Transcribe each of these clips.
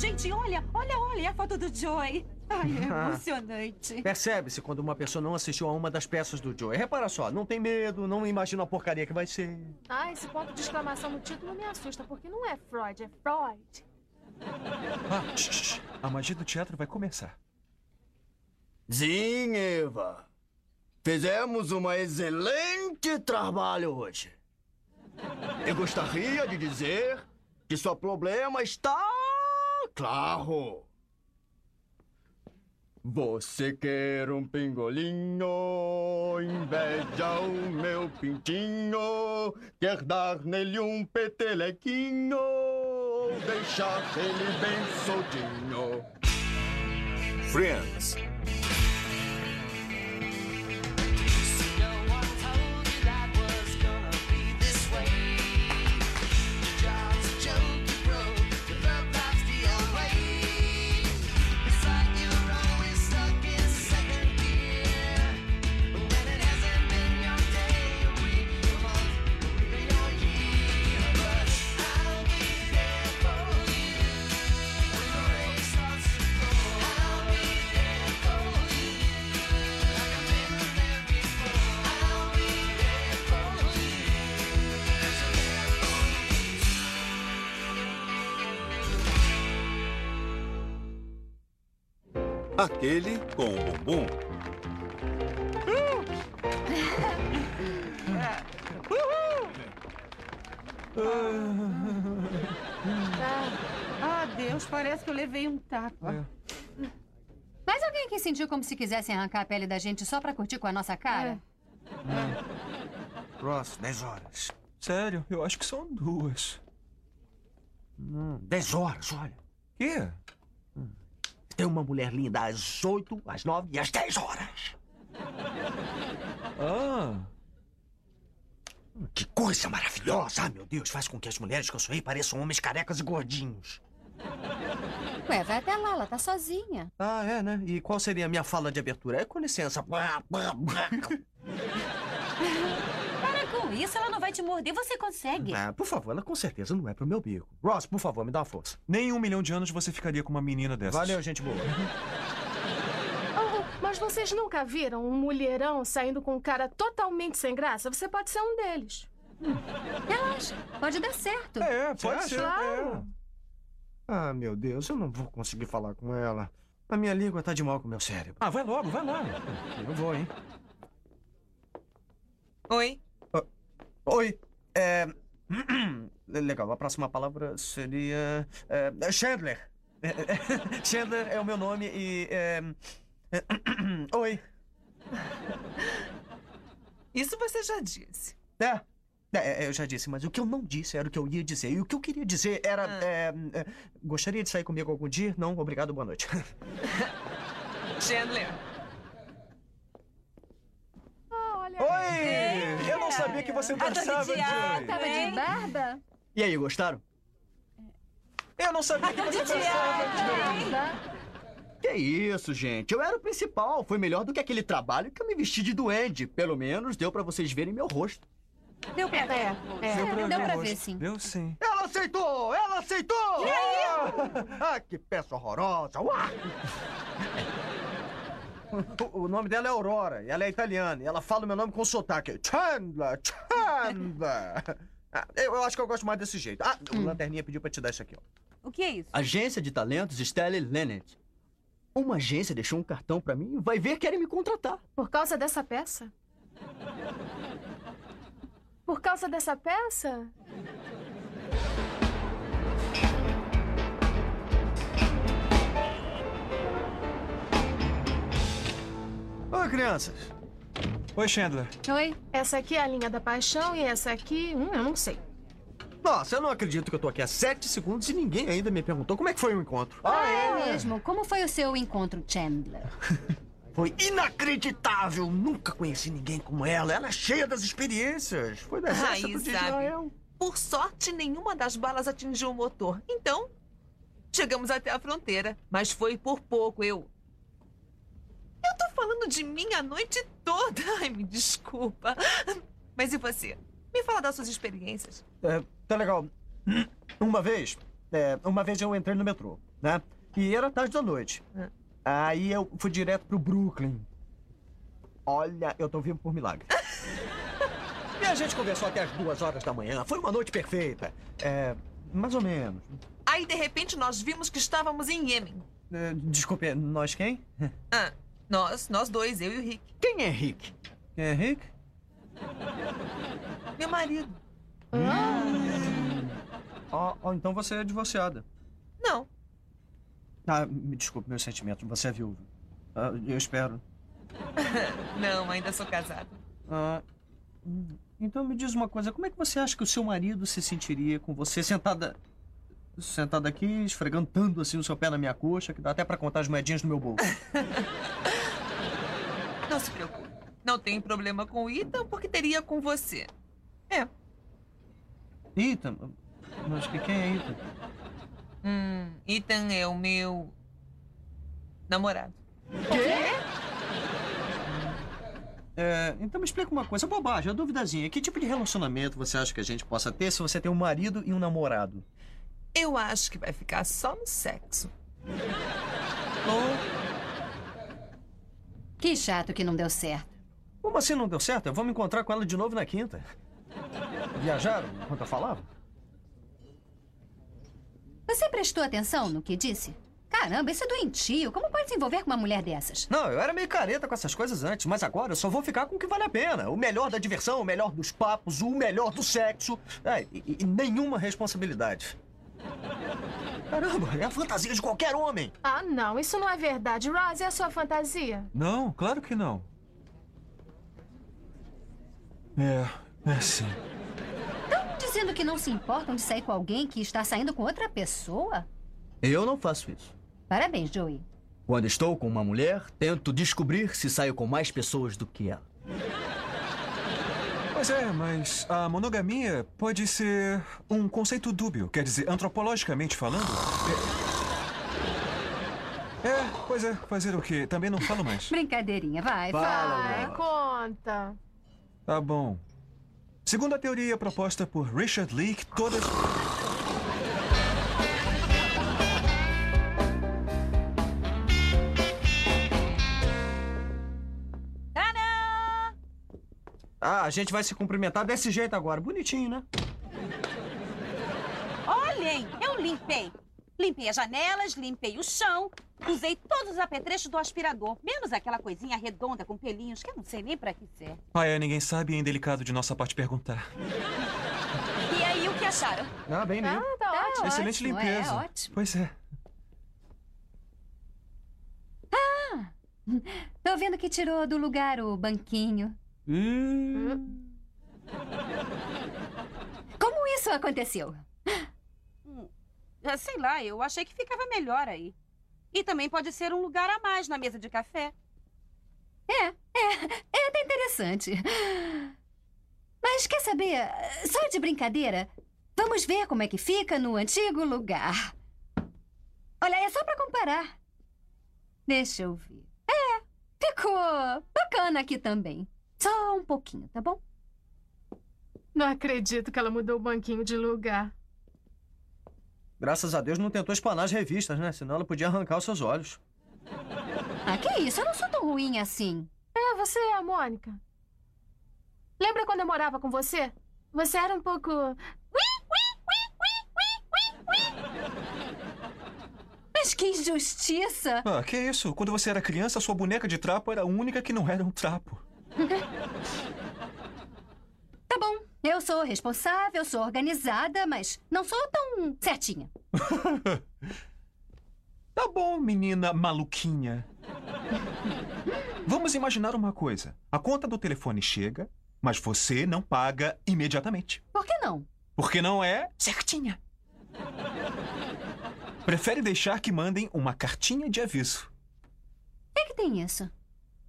Gente, olha, olha, olha a foto do Joy. Ai, é emocionante. Percebe-se quando uma pessoa não assistiu a uma das peças do Joey. Repara só, não tem medo, não imagina a porcaria que vai ser. Ah, esse ponto de exclamação no título me assusta, porque não é Freud, é Freud. Ah, shh, shh. A magia do teatro vai começar. Sim, Eva. Fizemos um excelente trabalho hoje. Eu gostaria de dizer que seu problema está claro. Você quer um pingolinho, inveja o meu pintinho, quer dar nele um petelequinho, deixar ele bem soltinho. Friends. Aquele com o bumbum. Ah, Deus, parece que eu levei um tapa. Mas alguém aqui sentiu como se quisessem arrancar a pele da gente só pra curtir com a nossa cara? Ross, 10 horas. Sério, eu acho que são duas. Não, 10 horas, olha. Quê? Tem uma mulher linda às 8, às 9 e às 10 horas. Ah, Que coisa maravilhosa! Ah, meu Deus, faz com que as mulheres que eu sonhei pareçam homens carecas e gordinhos. Ué, vai até lá, ela tá sozinha. Ah, é, né? E qual seria a minha fala de abertura? É com licença. Com isso, ela não vai te morder, você consegue. Ah, por favor, ela com certeza não é pro meu bico. Ross, por favor, me dá uma força. nem um milhão de anos você ficaria com uma menina dessas. Valeu, gente boa. Oh, mas vocês nunca viram um mulherão saindo com um cara totalmente sem graça? Você pode ser um deles. Relaxa, pode dar certo. É, pode ser. Claro. Ah, meu Deus, eu não vou conseguir falar com ela. A minha língua tá de mal com o meu cérebro. Ah, vai logo, vai lá. Eu vou, hein? Oi? Oi, é... Legal, a próxima palavra seria... é, Chandler. É, é, Chandler é o meu nome e... é, é, Oi. Isso você já disse. É, é, eu já disse, mas o que eu não disse era o que eu ia dizer. E o que eu queria dizer era... Ah. é, é, gostaria de sair comigo algum dia? Não, obrigado, boa noite. Chandler. Ah, olha. Oi! Eu não sabia que você dançava, de teatro. Joey. Tava de barba? E aí, gostaram? Eu não sabia que você dançava, Joey. Que isso, gente. Eu era o principal. Foi melhor do que aquele trabalho que eu me vesti de duende. Pelo menos deu pra vocês verem meu rosto. Deu pra ver. É, é. Deu pra, Deu ver, pra ver, sim. Deu sim. Ela aceitou! Ela aceitou! E aí? Ah, que peça horrorosa! Uá! O, nome dela é Aurora, e ela é italiana, e ela fala o meu nome com sotaque. Chandler, Chandler. Ah, eu, eu acho que eu gosto mais desse jeito. Ah, o Lanterninha pediu pra te dar isso aqui, ó. O que é isso? Agência de talentos Stanley Lennet. Uma agência deixou um cartão pra mim e vai ver querem me contratar. Por causa dessa peça? Por causa dessa peça? Oi, crianças. Oi, Chandler. Oi? Essa aqui é a linha da paixão e essa aqui, hum, eu não sei. Nossa, eu não acredito que eu tô aqui há sete segundos e ninguém ainda me perguntou como é que foi o encontro. Ah, é mesmo. Como foi o seu encontro, Chandler? Foi inacreditável! Nunca conheci ninguém como ela. Ela é cheia das experiências. Foi exército Aí, de. Israel. Por sorte, nenhuma das balas atingiu o motor. Então, chegamos até a fronteira. Mas foi por pouco, eu. Eu tô falando de mim a noite toda. Ai, me desculpa. Mas e você? Me fala das suas experiências. É, tá legal. Uma vez, é, uma vez eu entrei no metrô. né? E era tarde da noite. É. Aí eu fui direto pro Brooklyn. Olha, eu tô vivo por milagre. e a gente conversou até as duas horas da manhã. Foi uma noite perfeita. É, mais ou menos. Aí, de repente, nós vimos que estávamos em Iêmen. É, desculpe, nós quem? Ah, nós, nós dois, eu e o Rick. Quem é Rick? Quem é Rick? Meu marido. Ó, ó, então você é divorciada. Não. Ah, me desculpe meus sentimentos, você é viúva. Ah, eu espero. Não, ainda sou casada. Ah, hum, então me diz uma coisa, como é que você acha que o seu marido se sentiria com você sentada sentada aqui, esfregando tanto assim o seu pé na minha coxa, que dá até pra contar as moedinhas no meu bolso? Não se preocupe. Não tem problema com o Ethan, porque teria com você. É. Ethan, mas que quem é Ethan? Hum, Ethan é o meu namorado. É, então me explica uma coisa, bobagem, a duvidazinha. Que tipo de relacionamento você acha que a gente possa ter se você tem um marido e um namorado? Eu acho que vai ficar só no sexo. Que chato que não deu certo. Como assim não deu certo? Eu vou me encontrar com ela de novo na quinta. Viajaram enquanto eu falava? Você prestou atenção no que disse? Caramba, isso é doentio. Como pode se envolver com uma mulher dessas? Não, eu era meio careta com essas coisas antes, mas agora eu só vou ficar com o que vale a pena. O melhor da diversão, o melhor dos papos, o melhor do sexo. É, e, e nenhuma responsabilidade. Caramba, é a fantasia de qualquer homem. Ah, não, isso não é verdade. Ross, é a sua fantasia. Não, claro que não. É, é sim. Estão dizendo que não se importam de sair com alguém que está saindo com outra pessoa? Eu não faço isso. Parabéns, Joey. Quando estou com uma mulher, tento descobrir se saio com mais pessoas do que ela. Pois é, mas a monogamia pode ser um conceito dúbio. Quer dizer, antropologicamente falando. É, é pois é, fazer o quê? Também não falo mais. Brincadeirinha, vai, Fala, fala. Ai, conta. Tá bom. Segundo a teoria proposta por Richard Leake, todas. Ah, a gente vai se cumprimentar desse jeito agora. Bonitinho, né? Olhem, eu limpei. Limpei as janelas, limpei o chão, usei todos os apetrechos do aspirador, menos aquela coisinha redonda com pelinhos que eu não sei nem pra que serve. Ah, é, ninguém sabe e é indelicado de nossa parte perguntar. E aí, o que acharam? Ah, bem limpo. Ah, tá ótimo. Excelente ótimo, limpeza. É, ótimo. Pois é. Tô vendo que tirou do lugar o banquinho. Hum. Como isso aconteceu? Ah, Sei lá, eu achei que ficava melhor aí. E também pode ser um lugar a mais na mesa de café. É, é, é até interessante. Mas quer saber, só de brincadeira, vamos ver como é que fica no antigo lugar. Olha, é só pra comparar. Deixa eu ver. É, ficou bacana aqui também. Só um pouquinho, tá bom? Não acredito que ela mudou o banquinho de lugar. Graças a Deus não tentou espanar as revistas, né? Senão ela podia arrancar os seus olhos. Ah, que isso? Eu não sou tão ruim assim. É, você é a Mônica. Lembra quando eu morava com você? Você era um pouco. Mas que injustiça! Ah, que isso? Quando você era criança, sua boneca de trapo era a única que não era um trapo. Tá bom, eu sou responsável, sou organizada, mas não sou tão certinha. Tá bom, menina maluquinha. Vamos imaginar uma coisa. A conta do telefone chega, mas você não paga imediatamente. Por que não? Porque não é certinha. Prefere deixar que mandem uma cartinha de aviso. O que, que tem isso?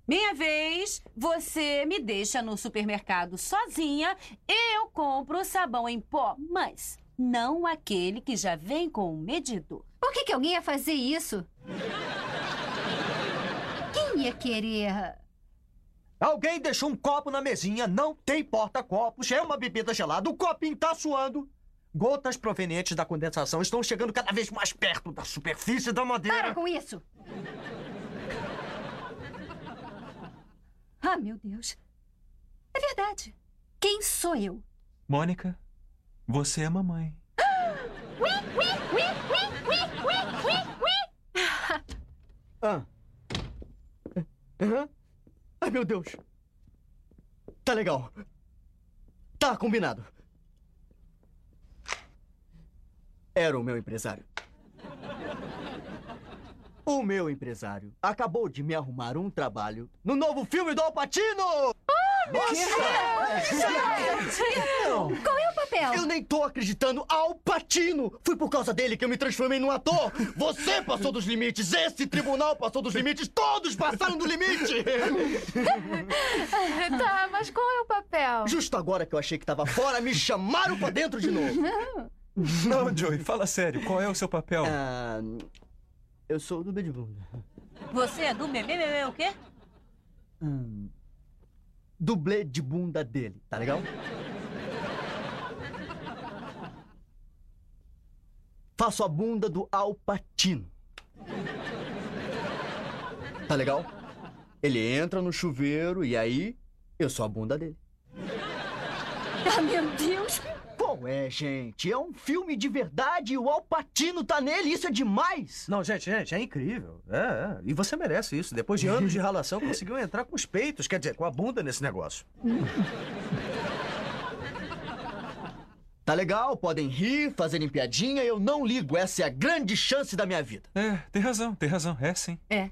Minha vez, você me deixa no supermercado sozinha, eu compro sabão em pó, mas não aquele que já vem com o medidor. Por que, que alguém ia fazer isso? Quem ia querer. Alguém deixou um copo na mesinha, não tem porta-copos, é uma bebida gelada, o copinho tá suando. Gotas provenientes da condensação estão chegando cada vez mais perto da superfície da Para madeira. com isso! Ah, meu Deus. É verdade. Quem sou eu? Mônica, você é mamãe. Ah. Aham. Ai, meu Deus. Tá legal. Tá combinado. Era o meu empresário. O meu empresário acabou de me arrumar um trabalho no novo filme do Alpatino! Qual é o papel? Eu nem tô acreditando ao Patino! Foi por causa dele que eu me transformei num ator! Você passou dos limites! Esse tribunal passou dos limites! Todos passaram do limite! Tá, mas qual é o papel? Justo agora que eu achei que tava fora, me chamaram pra dentro de novo! Não, Joey, fala sério. Qual é o seu papel? Ah, eu sou do Bedbunda. Você é do meme, o quê? Hum, dublê de bunda dele, tá legal? Faço a bunda do Alpatino. Tá legal? Ele entra no chuveiro e aí eu sou a bunda dele. Ah, meu Deus! Qual é, gente? É um filme de verdade e o Alpatino tá nele, isso é demais! Não, gente, gente, é incrível. É, é. E você merece isso. Depois de anos de ralação, conseguiu entrar com os peitos, quer dizer, com a bunda nesse negócio. Tá legal, podem rir, fazerem piadinha, eu não ligo, essa é a grande chance da minha vida. É, tem razão, tem razão. É sim. É.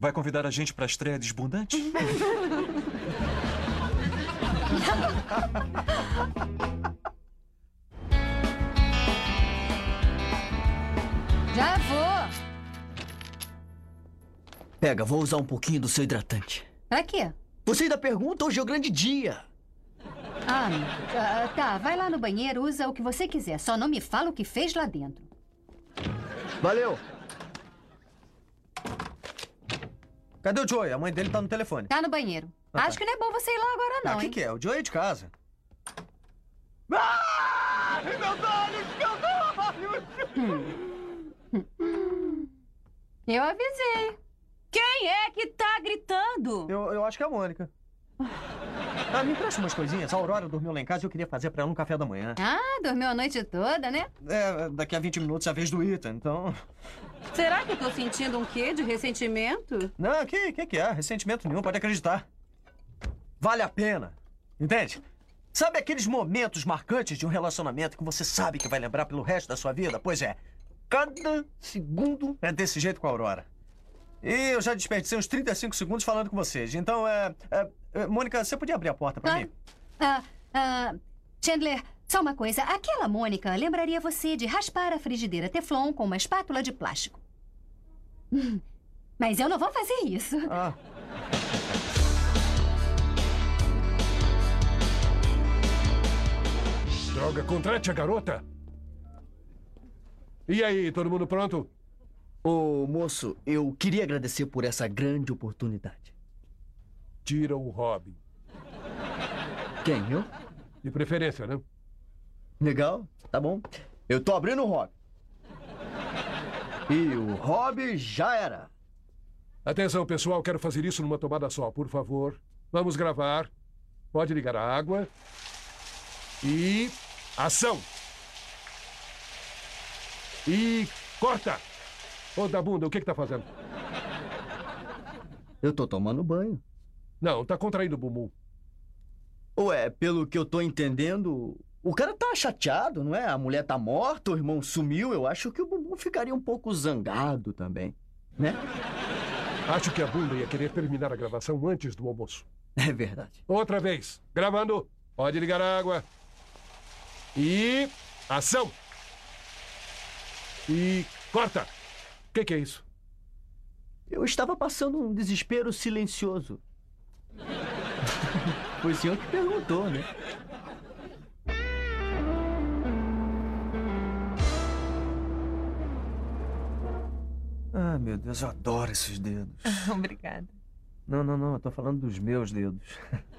Vai convidar a gente pra estreia desbundante? Já vou. Pega, vou usar um pouquinho do seu hidratante. Pra quê? Você ainda pergunta, hoje é o grande dia. Ah, ah, tá. Vai lá no banheiro, usa o que você quiser. Só não me fala o que fez lá dentro. Valeu. Cadê o Joey? A mãe dele tá no telefone. Tá no banheiro. Ah, tá. Acho que não é bom você ir lá agora, Ah, não, o que, hein? que é? O Joey é de casa. Ah! Meus olhos, meus olhos! Eu avisei. Quem é que tá gritando? Eu, eu acho que é a Mônica. Ah, me empresta umas coisinhas. A Aurora dormiu lá em casa e eu queria fazer pra ela um café da manhã. Ah, dormiu a noite toda, né? É, daqui a 20 minutos é a vez do Ethan, então... Será que eu tô sentindo um quê de ressentimento? Não, que, que que é? Ressentimento nenhum, pode acreditar. Vale a pena. Entende? Sabe aqueles momentos marcantes de um relacionamento que você sabe que vai lembrar pelo resto da sua vida? Pois é, cada segundo é desse jeito com a Aurora. E eu já desperdicei uns 35 segundos falando com vocês. Então, é. é, é, Mônica, você podia abrir a porta pra Ah. mim? Ah, ah, Chandler, só uma coisa. Aquela Mônica lembraria você de raspar a frigideira Teflon com uma espátula de plástico. Hum, Mas eu não vou fazer isso. Ah. Droga, contrate a garota. E aí, todo mundo pronto? Ô, moço, eu queria agradecer por essa grande oportunidade. Tira o Robin. Quem, eu? De preferência, né? Legal, tá bom. Eu tô abrindo o hobby. E o hobby já era. Atenção, pessoal, quero fazer isso numa tomada só, por favor. Vamos gravar. Pode ligar a água. E. Ação! E. Corta! Ô, da bunda, o que que tá fazendo? Eu tô tomando banho. Não, tá contraindo o bumbum. Ué, pelo que eu tô entendendo, o cara tá chateado, não é? A mulher tá morta, o irmão sumiu. Eu acho que o bumbum ficaria um pouco zangado também, né? Acho que a bunda ia querer terminar a gravação antes do almoço. É verdade. Outra vez. Gravando. Pode ligar a água. E. Ação! E. Corta! O que, que é isso? Eu estava passando um desespero silencioso. Foi o senhor que perguntou, né? Ah, meu Deus, eu adoro esses dedos. Obrigada. Não, não, não, eu tô falando dos meus dedos.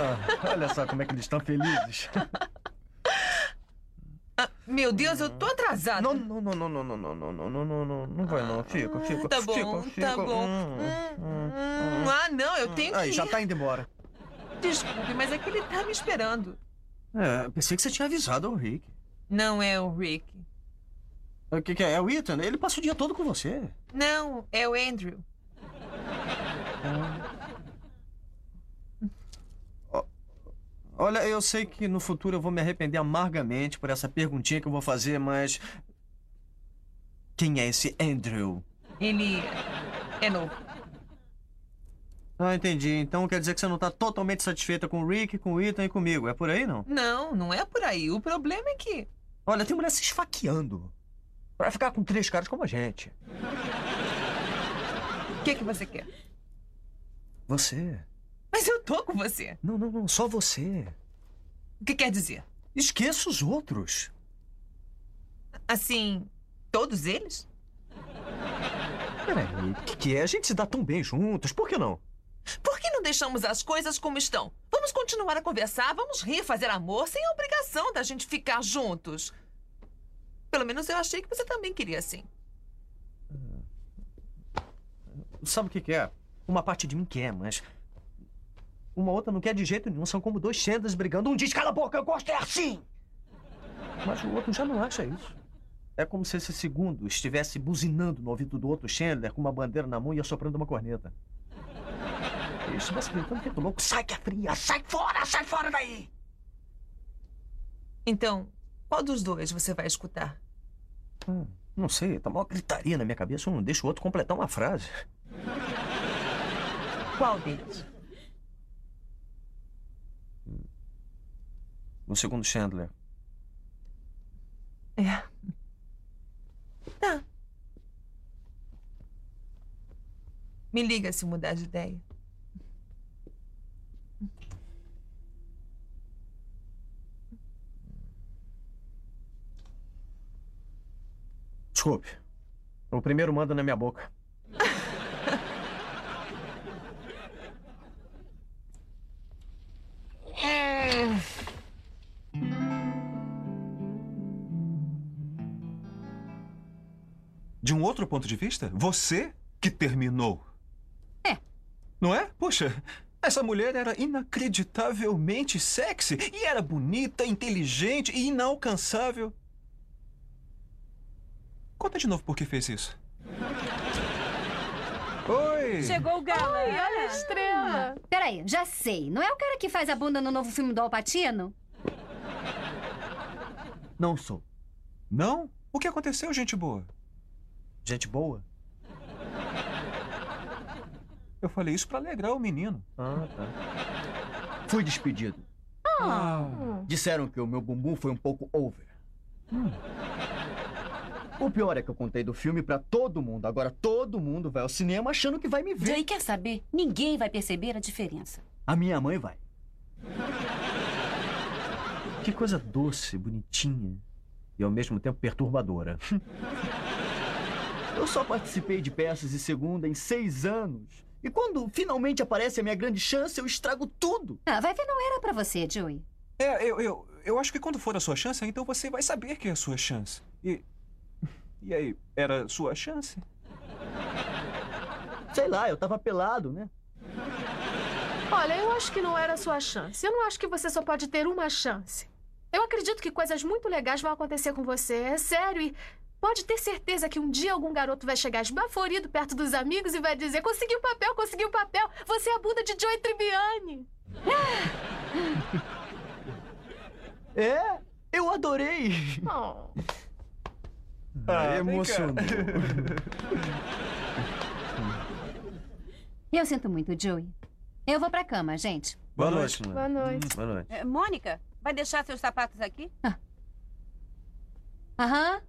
Ah, olha só como é que eles estão felizes. Meu Deus, eu tô atrasada. Não, não, não, não, não, não, não, não, não, não, não, não, não vai não. Fica, fica, Tá bom, fica, tá bom. Ah, não, eu tenho que Aí, já tá indo embora. Desculpe, mas é que ele tá me esperando. É, pensei que você tinha avisado ao Rick. Não é o Rick. O que, que é? É o Ethan? Ele passa o dia todo com você. Não, é o Andrew. Olha, eu sei que no futuro eu vou me arrepender amargamente por essa perguntinha que eu vou fazer, mas. Quem é esse Andrew? Ele é novo. Ah, entendi. Então quer dizer que você não tá totalmente satisfeita com o Rick, com o Ethan e comigo. É por aí, não? Não, não é por aí. O problema é que. Olha, tem mulher se esfaqueando. Pra ficar com três caras como a gente. O que, que você quer? Você? Mas eu tô com você. Não, não, não. Só você. O que quer dizer? Esqueça os outros. Assim, todos eles? Peraí, o que, que é? A gente se dá tão bem juntos. Por que não? Por que não deixamos as coisas como estão? Vamos continuar a conversar, vamos rir, fazer amor, sem a obrigação da gente ficar juntos. Pelo menos eu achei que você também queria assim. Sabe o que, que é? Uma parte de mim quer, mas. Uma outra não quer de jeito nenhum. São como dois Chandlers brigando. Um diz, cala a boca, eu gosto, é assim! Mas o outro já não acha isso. É como se esse segundo estivesse buzinando no ouvido do outro Chandler com uma bandeira na mão e assoprando uma corneta. E estivesse gritando feito louco: sai que é fria, sai fora, sai fora daí! Então, qual dos dois você vai escutar? Hum, não sei, tá uma gritaria na minha cabeça. Eu não deixo o outro completar uma frase. Qual deles? O segundo Chandler. É. Tá. Me liga se mudar de ideia. Desculpe. O primeiro manda na minha boca. De um outro ponto de vista, você que terminou. É. Não é? Poxa, essa mulher era inacreditavelmente sexy e era bonita, inteligente e inalcançável. Conta de novo por que fez isso. Oi! Chegou o galã. Ai, olha a estrela. Peraí, já sei. Não é o cara que faz a bunda no novo filme do Alpatino? Não sou. Não? O que aconteceu, gente boa? Gente boa? Eu falei isso pra alegrar o menino. Ah, tá. Fui despedido. Disseram que o meu bumbum foi um pouco over. O pior é que eu contei do filme pra todo mundo. Agora todo mundo vai ao cinema achando que vai me ver. Jay, quer saber? Ninguém vai perceber a diferença. A minha mãe vai. Que coisa doce, bonitinha e ao mesmo tempo perturbadora. Eu só participei de peças de segunda em seis anos. E quando finalmente aparece a minha grande chance, eu estrago tudo. Ah, vai ver, não era pra você, Joey. É, eu, eu, eu acho que quando for a sua chance, então você vai saber que é a sua chance. E. E aí, era a sua chance? Sei lá, eu tava pelado, né? Olha, eu acho que não era a sua chance. Eu não acho que você só pode ter uma chance. Eu acredito que coisas muito legais vão acontecer com você. É sério e pode ter certeza que um dia algum garoto vai chegar esbaforido perto dos amigos e vai dizer: Conseguiu papel, conseguiu papel. Você é a bunda de Joey Tribbiani. É, eu adorei. Oh. Ah, emocionou. Eu sinto muito, Joey. Eu vou pra cama, gente. Boa noite, mano. Boa noite. Boa noite. É, Mônica, vai deixar seus sapatos aqui? Aham.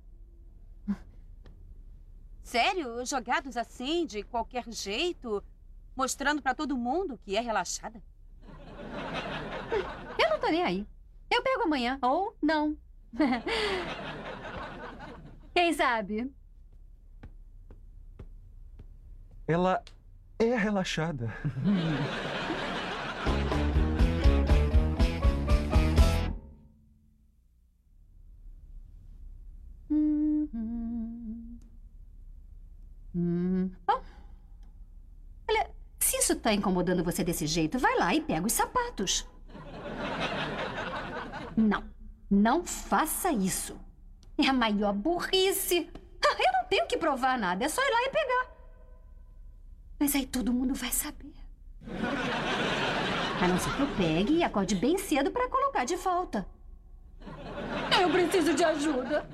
Sério? Jogados assim, de qualquer jeito? Mostrando pra todo mundo que é relaxada? Eu não tô nem aí. Eu pego amanhã, ou não. Quem sabe? Ela é relaxada. isso tá incomodando você desse jeito, vai lá e pega os sapatos. Não, não faça isso. É a maior burrice. Ah, Eu não tenho que provar nada, é só ir lá e pegar. Mas aí todo mundo vai saber. A não ser que eu pegue e acorde bem cedo para colocar de volta. Eu preciso de ajuda.